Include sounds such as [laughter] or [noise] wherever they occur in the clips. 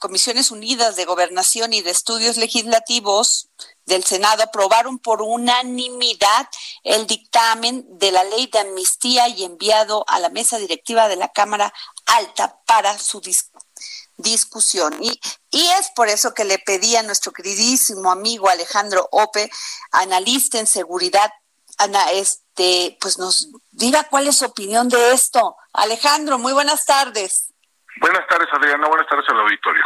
Comisiones Unidas de Gobernación y de Estudios Legislativos del Senado aprobaron por unanimidad el dictamen de la ley de amnistía y enviado a la mesa directiva de la Cámara Alta para su discusión. Y, y es por eso que le pedí a nuestro queridísimo amigo Alejandro Ope, analista en seguridad, Ana, este, pues nos diga cuál es su opinión de esto. Alejandro, muy buenas tardes. Buenas tardes, Adriana. Buenas tardes al auditorio.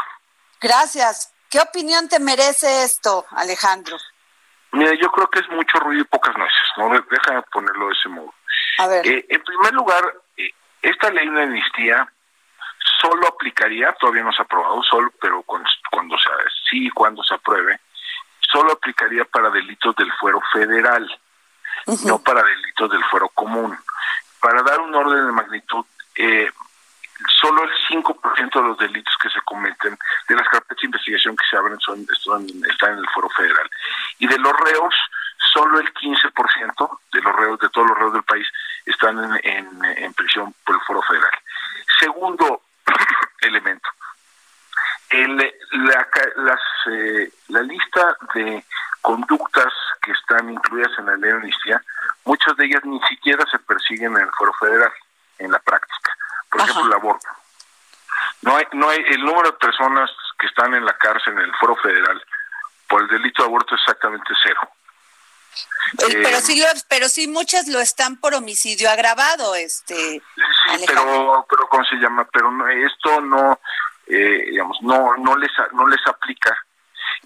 Gracias. ¿Qué opinión te merece esto, Alejandro? Mira, yo creo que es mucho ruido y pocas nueces, ¿no? Déjame ponerlo de ese modo. A ver. Eh, en primer lugar, eh, esta ley de amnistía solo aplicaría, todavía no se ha aprobado, solo, pero cuando, cuando se, sí, cuando se apruebe, solo aplicaría para delitos del fuero federal, no para delitos del fuero común. Para dar un orden de magnitud, eh, solo el 5% de los delitos que se cometen, de las carpetas de investigación que se abren, son, están en el foro federal. Y de los reos, solo el 15% de los reos, de todos los reos del país, están en, prisión por el foro federal. Segundo elemento, el, la, las, eh, la lista de conductas que están incluidas en la ley de amnistía, muchas de ellas ni siquiera se persiguen en el foro federal, en la práctica por ejemplo, el aborto. No hay, no hay, el número de personas que están en la cárcel en el foro federal por el delito de aborto es exactamente cero. Eh, pero sí pero sí muchas lo están por homicidio agravado este sí, pero pero cómo se llama pero no, esto no eh, digamos no no les no les aplica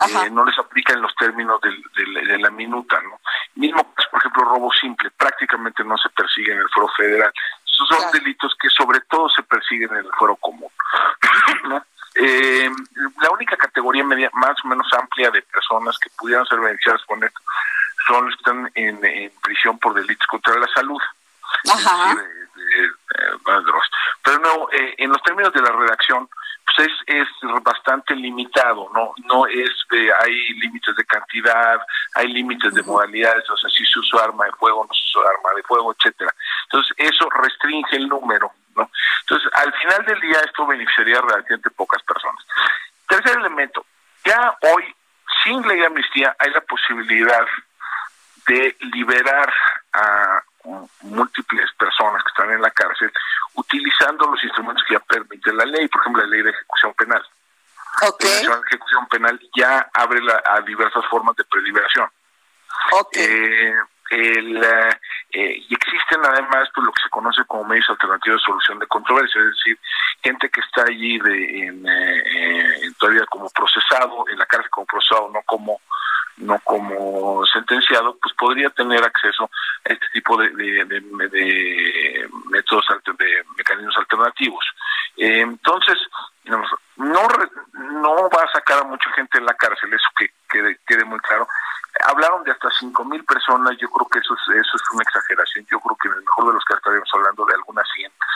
eh, no les aplica en los términos del, de la minuta no mismo pues, por ejemplo robo simple prácticamente no se persigue en el foro federal son delitos que sobre todo se persiguen en el foro común. [laughs] Eh, la única categoría media, más o menos amplia de personas que pudieran ser beneficiadas con esto son los que están en, prisión por delitos contra la salud. Ajá. Pero no, eh, en los términos de la redacción, pues es, es bastante limitado, no no es de, hay límites de cantidad, hay límites de modalidades, o sea, si se usa arma de fuego, no se usa arma de fuego, etcétera. Entonces, eso restringe el número, ¿no? Entonces, al final del día esto beneficiaría a relativamente pocas personas. Tercer elemento, ya hoy, sin ley de amnistía, hay la posibilidad de liberar a múltiples personas que están en la cárcel utilizando los instrumentos que ya permite la ley, por ejemplo, la ley de ejecución penal. Okay. La ejecución penal ya abre a diversas formas de preliberación. Okay. Eh, el, eh, y existen además pues lo que se conoce como medios alternativos de solución de controversia, es decir, gente que está allí de, en, eh, todavía como procesado, en la cárcel como procesado, no como no como sentenciado, pues podría tener acceso tipo de, de, de, métodos, de mecanismos alternativos. Eh, entonces, no, no va a sacar a mucha gente en la cárcel, eso que quede, quede muy claro. Hablaron de hasta cinco mil personas, yo creo que eso es, eso es una exageración, yo creo que en el mejor de los casos estaríamos hablando de algunas cientos,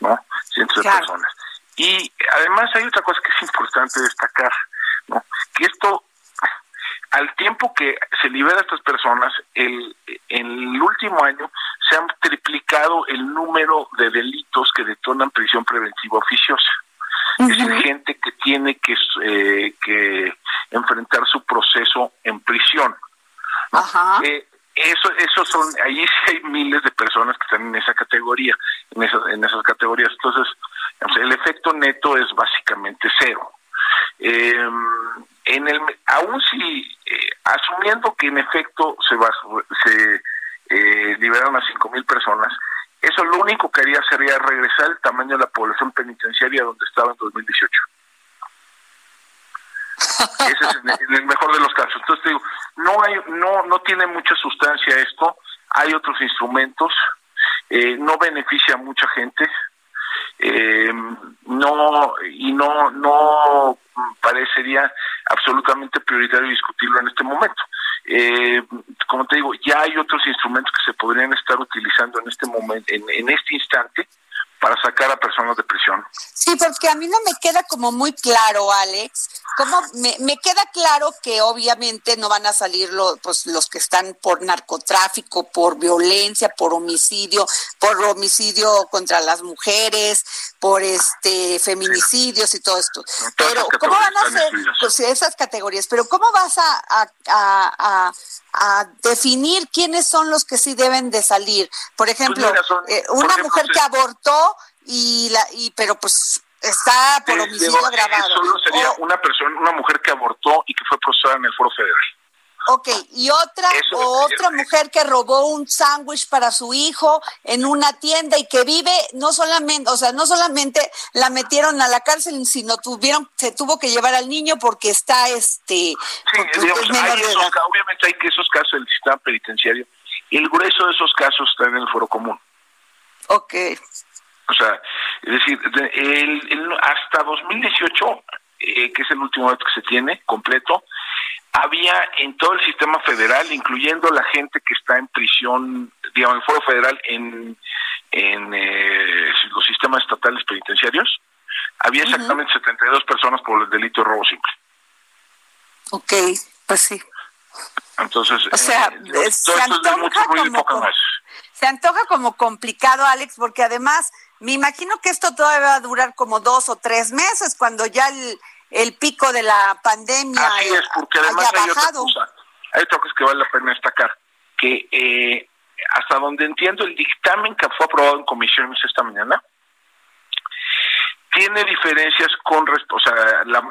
¿no? Cientos de personas. Y además hay otra cosa que es importante destacar, ¿no? Que esto al tiempo que se libera a estas personas, el, en el último año se han triplicado el número de delitos que detonan prisión preventiva oficiosa. Es decir, gente que tiene que, eh, que enfrentar su proceso en prisión. Ajá. Eh, eso, eso son, ahí sí hay miles de personas que están en esa categoría, en esas, en esas categorías. Entonces, el efecto neto es básicamente cero. Eh, en el, aún si, asumiendo que en efecto se, va, se eh, liberaron a cinco mil personas, eso lo único que haría sería regresar el tamaño de la población penitenciaria donde estaba en 2018. [laughs] Ese es en el mejor de los casos. Entonces digo, no hay, no, no tiene mucha sustancia esto. Hay otros instrumentos. Eh, no beneficia a mucha gente. eh, no y no no parecería absolutamente prioritario discutirlo en este momento. Eh, como te digo, ya hay otros instrumentos que se podrían estar utilizando en este momento, en, en este instante, para sacar a personas de prisión. Sí, porque a mí no me queda como muy claro, Alex. Como me, me queda claro que obviamente no van a salir los, pues, los que están por narcotráfico, por violencia, por homicidio, por homicidio contra las mujeres, por este feminicidios y todo esto. Pero ¿cómo van a ser pues, esas categorías? Pero ¿cómo vas a, a, a, a, definir quiénes son los que sí deben de salir? Por pues ejemplo, eh, una mujer que abortó y la y pero pues está por homicidio agravado. Solo sería una persona, una mujer que abortó y que fue procesada en el Foro Federal. Ok, y otra o otra mujer que robó un sándwich para su hijo en una tienda y que vive no solamente, o sea, no solamente la metieron a la cárcel, sino tuvieron se tuvo que llevar al niño porque está este sí, digamos, hay esos, obviamente hay que esos casos del sistema penitenciario, el grueso de esos casos está en el foro común. Ok. O sea, es decir, el, hasta 2018, eh, que es el último dato que se tiene completo, había en todo el sistema federal, incluyendo la gente que está en prisión, digamos, en el foro federal, en, en eh, los sistemas estatales penitenciarios, había exactamente 72 personas por el delito de robo simple. Ok, pues sí. Entonces, o sea, eh, se antoja como, se antoja como complicado, Alex, porque además me imagino que esto todavía va a durar como dos o tres meses cuando ya el, el pico de la pandemia Así es, porque además hay otra cosa, hay otra cosa que vale la pena destacar, que eh, hasta donde entiendo el dictamen que fue aprobado en comisiones esta mañana, tiene diferencias con, o sea, la,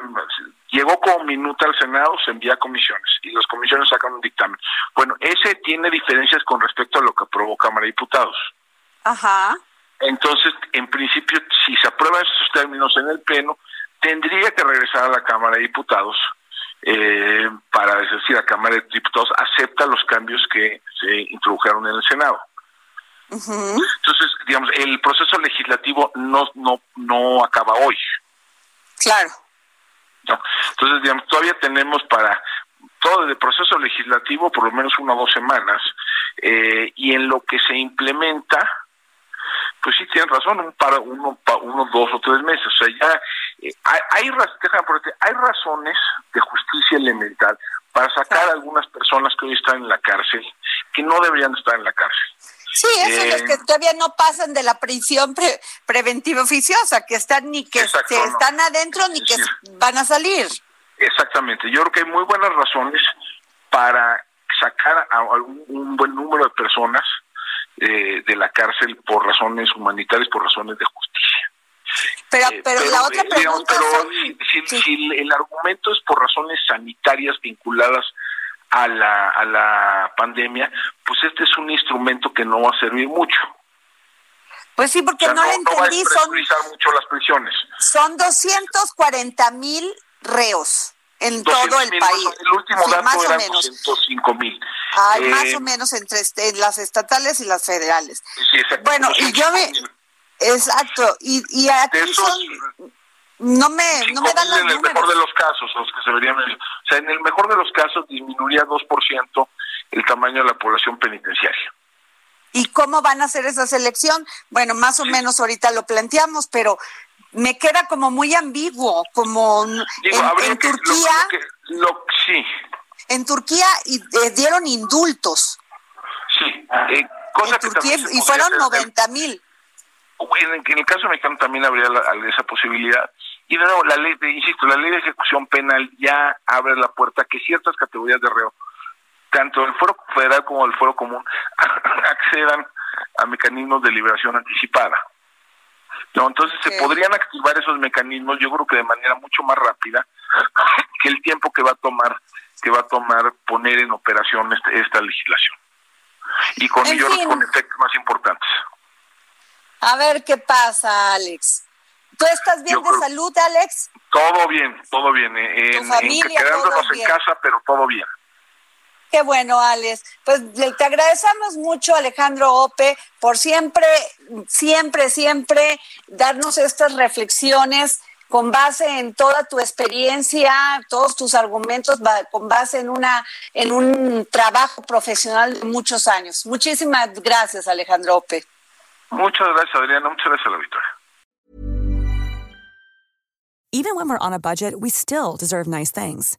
llegó como minuta al Senado, se envía a comisiones y las comisiones sacan un dictamen. Bueno, ese tiene diferencias con respecto a lo que aprobó Cámara de Diputados. Ajá. Entonces, en principio, si se aprueban esos términos en el Pleno, tendría que regresar a la Cámara de Diputados eh, para decir, la Cámara de Diputados acepta los cambios que se introdujeron en el Senado. Entonces, digamos, el proceso legislativo no no no acaba hoy. Claro. Entonces, digamos, todavía tenemos para todo el proceso legislativo por lo menos una o dos semanas eh, y en lo que se implementa pues sí tienen razón, un para uno, uno, dos o tres meses. O sea, ya eh, hay, hay, hay razones de justicia elemental para sacar a algunas personas que hoy están en la cárcel, que no deberían estar en la cárcel. Sí, esos los que eh, todavía no pasan de la prisión preventiva oficiosa, que están ni que están adentro ni que van a salir. Exactamente, yo creo que hay muy buenas razones para sacar a un buen número de personas eh, de la cárcel por razones humanitarias, por razones de justicia. Pero, eh, pero, la otra pregunta si, el argumento es por razones sanitarias vinculadas a la, a la pandemia, pues este es un instrumento que no va a servir mucho. Pues sí, porque no, le entendí. No son, mucho las prisiones. Son 240 mil reos en todo el país. El último dato más o menos. 205 mil. Hay más o eh, menos entre este, las estatales y las federales. Sí, exacto. Bueno, y yo me... Exacto, y, y aquí son... No me, no me dan los En el mejor de los casos, los que se verían... O sea, en el mejor de los casos disminuiría 2% el tamaño de la población penitenciaria. ¿Y cómo van a hacer esa selección? Bueno, más o menos ahorita lo planteamos, pero me queda como muy ambiguo, como en, Turquía. sí. En Turquía y, eh, dieron indultos. Sí, eh, cosa en Turquía, y fueron 90 mil. En, en, el caso mexicano también habría esa posibilidad. Y de nuevo, la ley, de, insisto, la ley de ejecución penal ya abre la puerta a que ciertas categorías de reo, tanto del fuero federal como del fuero común, [laughs] accedan a mecanismos de liberación anticipada. No, entonces se podrían activar esos mecanismos, yo creo que de manera mucho más rápida [laughs] que el tiempo que va a tomar que va a tomar poner en operación este, esta legislación y con ellos con efectos más importantes. A ver qué pasa, Alex. ¿Tú estás bien de salud, Alex? Todo bien, todo bien. En, familia, quedándonos en casa, pero todo bien. Qué bueno, Alex. Pues te agradecemos mucho, Alejandro Ope, por siempre, siempre, siempre darnos estas reflexiones con base en toda tu experiencia, todos tus argumentos, con base en una en un trabajo profesional de muchos años. Muchísimas gracias, Alejandro Ope. Muchas gracias, Adriana. Muchas gracias a la Victoria. Even when we're on a budget, we still deserve nice things.